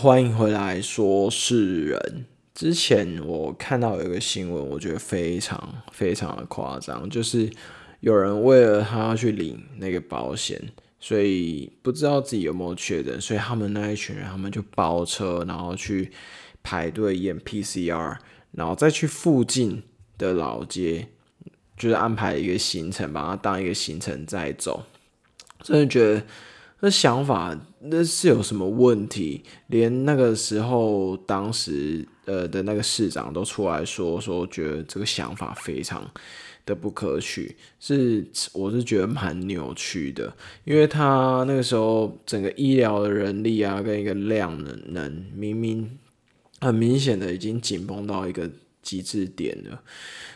欢迎回来，说事人。之前我看到有一个新闻，我觉得非常非常的夸张，就是有人为了他要去领那个保险，所以不知道自己有没有确诊，所以他们那一群人，他们就包车，然后去排队验 PCR，然后再去附近的老街，就是安排一个行程，把它当一个行程再走。真的觉得那想法那是有什么问题？连那个时候当时呃的那个市长都出来说说，觉得这个想法非常的不可取，是我是觉得蛮扭曲的，因为他那个时候整个医疗的人力啊跟一个量能能明明很明显的已经紧绷到一个极致点了，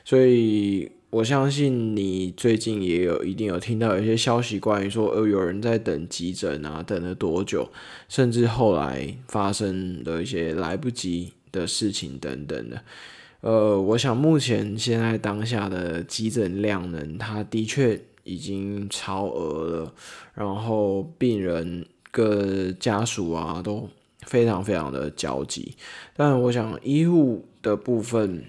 所以。我相信你最近也有一定有听到一些消息，关于说，呃，有人在等急诊啊，等了多久，甚至后来发生的一些来不及的事情等等的。呃，我想目前现在当下的急诊量呢，它的确已经超额了，然后病人跟家属啊都非常非常的焦急，但我想医护的部分。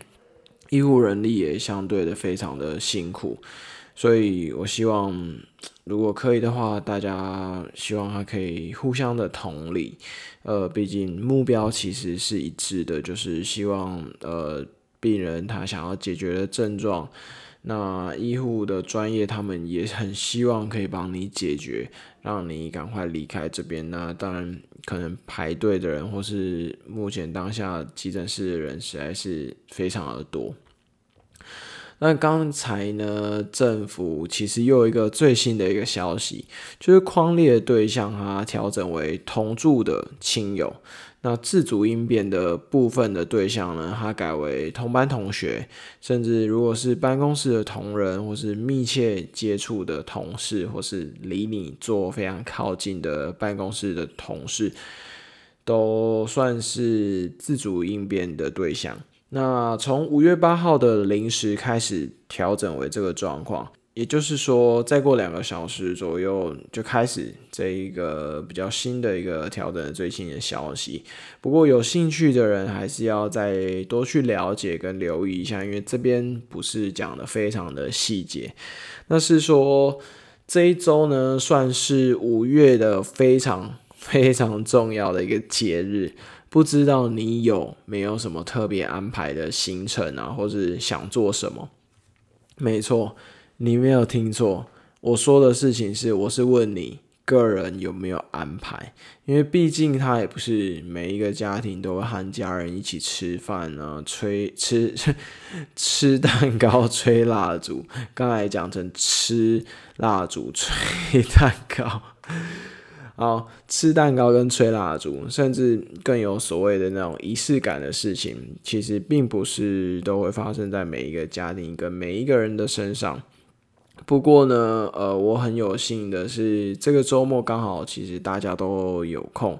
医护人力也相对的非常的辛苦，所以我希望如果可以的话，大家希望他可以互相的同理，呃，毕竟目标其实是一致的，就是希望呃病人他想要解决的症状，那医护的专业他们也很希望可以帮你解决，让你赶快离开这边。那当然。可能排队的人，或是目前当下急诊室的人，实在是非常的多。那刚才呢，政府其实又有一个最新的一个消息，就是框列对象它调整为同住的亲友。那自主应变的部分的对象呢，它改为同班同学，甚至如果是办公室的同仁，或是密切接触的同事，或是离你坐非常靠近的办公室的同事，都算是自主应变的对象。那从五月八号的零时开始调整为这个状况，也就是说，再过两个小时左右就开始这一个比较新的一个调整最新的消息。不过有兴趣的人还是要再多去了解跟留意一下，因为这边不是讲的非常的细节。那是说这一周呢，算是五月的非常非常重要的一个节日。不知道你有没有什么特别安排的行程啊，或是想做什么？没错，你没有听错，我说的事情是，我是问你个人有没有安排，因为毕竟他也不是每一个家庭都会和家人一起吃饭啊，吹 吃吃蛋糕、吹蜡烛。刚才讲成吃蜡烛、吹蛋糕。好，吃蛋糕跟吹蜡烛，甚至更有所谓的那种仪式感的事情，其实并不是都会发生在每一个家庭跟每一个人的身上。不过呢，呃，我很有幸的是，这个周末刚好其实大家都有空。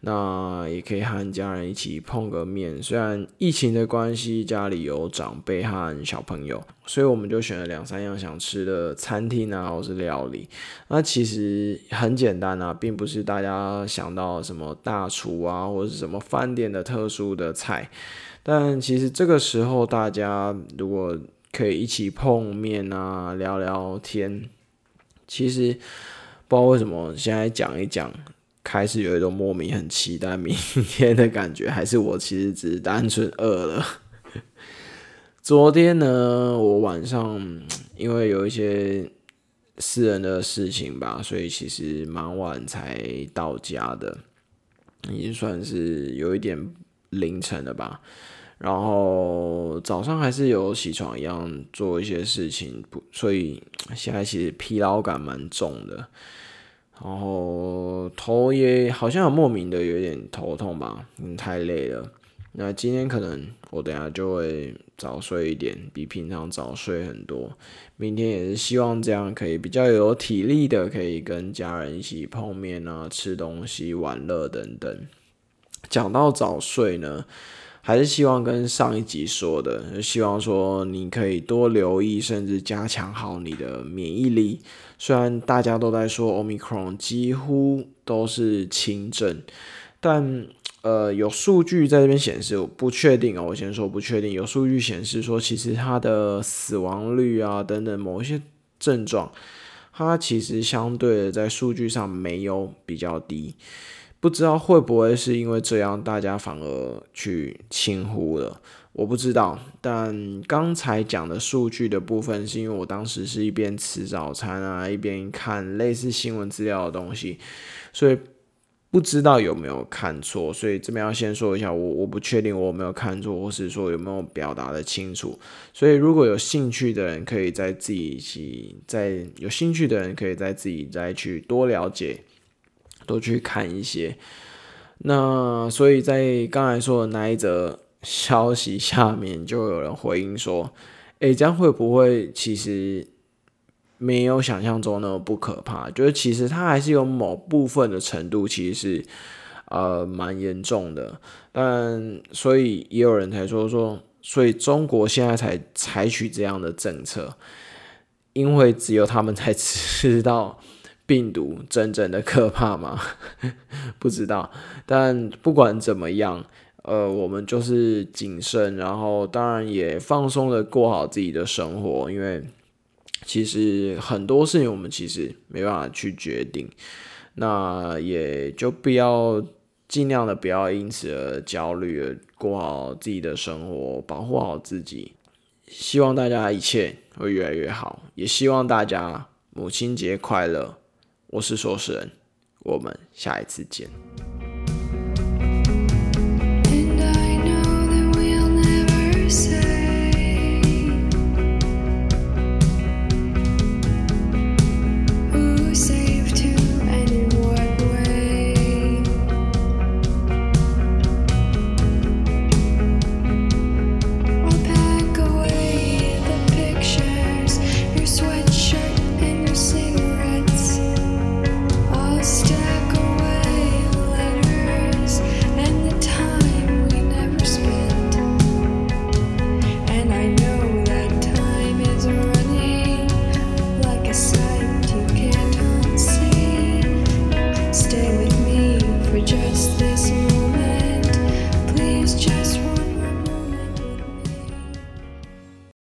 那也可以和家人一起碰个面。虽然疫情的关系，家里有长辈和小朋友，所以我们就选了两三样想吃的餐厅啊，或是料理。那其实很简单啊，并不是大家想到什么大厨啊，或者是什么饭店的特殊的菜。但其实这个时候，大家如果可以一起碰面啊，聊聊天，其实不知道为什么现在讲一讲。开始有一种莫名很期待明天的感觉，还是我其实只是单纯饿了。昨天呢，我晚上因为有一些私人的事情吧，所以其实蛮晚才到家的，已经算是有一点凌晨了吧。然后早上还是有起床一样做一些事情，不，所以现在其实疲劳感蛮重的。然后头也好像有莫名的有点头痛吧，嗯，太累了。那今天可能我等下就会早睡一点，比平常早睡很多。明天也是希望这样可以比较有体力的，可以跟家人一起碰面啊，吃东西、玩乐等等。讲到早睡呢。还是希望跟上一集说的，希望说你可以多留意，甚至加强好你的免疫力。虽然大家都在说 Omicron 几乎都是轻症，但呃，有数据在这边显示，我不确定啊。我先说不确定，有数据显示说，其实它的死亡率啊等等某一些症状，它其实相对的在数据上没有比较低。不知道会不会是因为这样，大家反而去轻忽了？我不知道。但刚才讲的数据的部分，是因为我当时是一边吃早餐啊，一边看类似新闻资料的东西，所以。不知道有没有看错，所以这边要先说一下，我我不确定我有没有看错，或是说有没有表达的清楚。所以如果有兴趣的人，可以在自己在有兴趣的人，可以在自己再去多了解，都去看一些。那所以在刚才说的那一则消息下面，就有人回应说：“诶，这样会不会其实？”没有想象中那么不可怕，就是其实它还是有某部分的程度，其实是呃蛮严重的。但所以也有人才说说，所以中国现在才采取这样的政策，因为只有他们才 知道病毒真正的可怕吗？不知道。但不管怎么样，呃，我们就是谨慎，然后当然也放松的过好自己的生活，因为。其实很多事情我们其实没办法去决定，那也就不要尽量的不要因此而焦虑，过好自己的生活，保护好自己。希望大家一切会越来越好，也希望大家母亲节快乐。我是说事人，我们下一次见。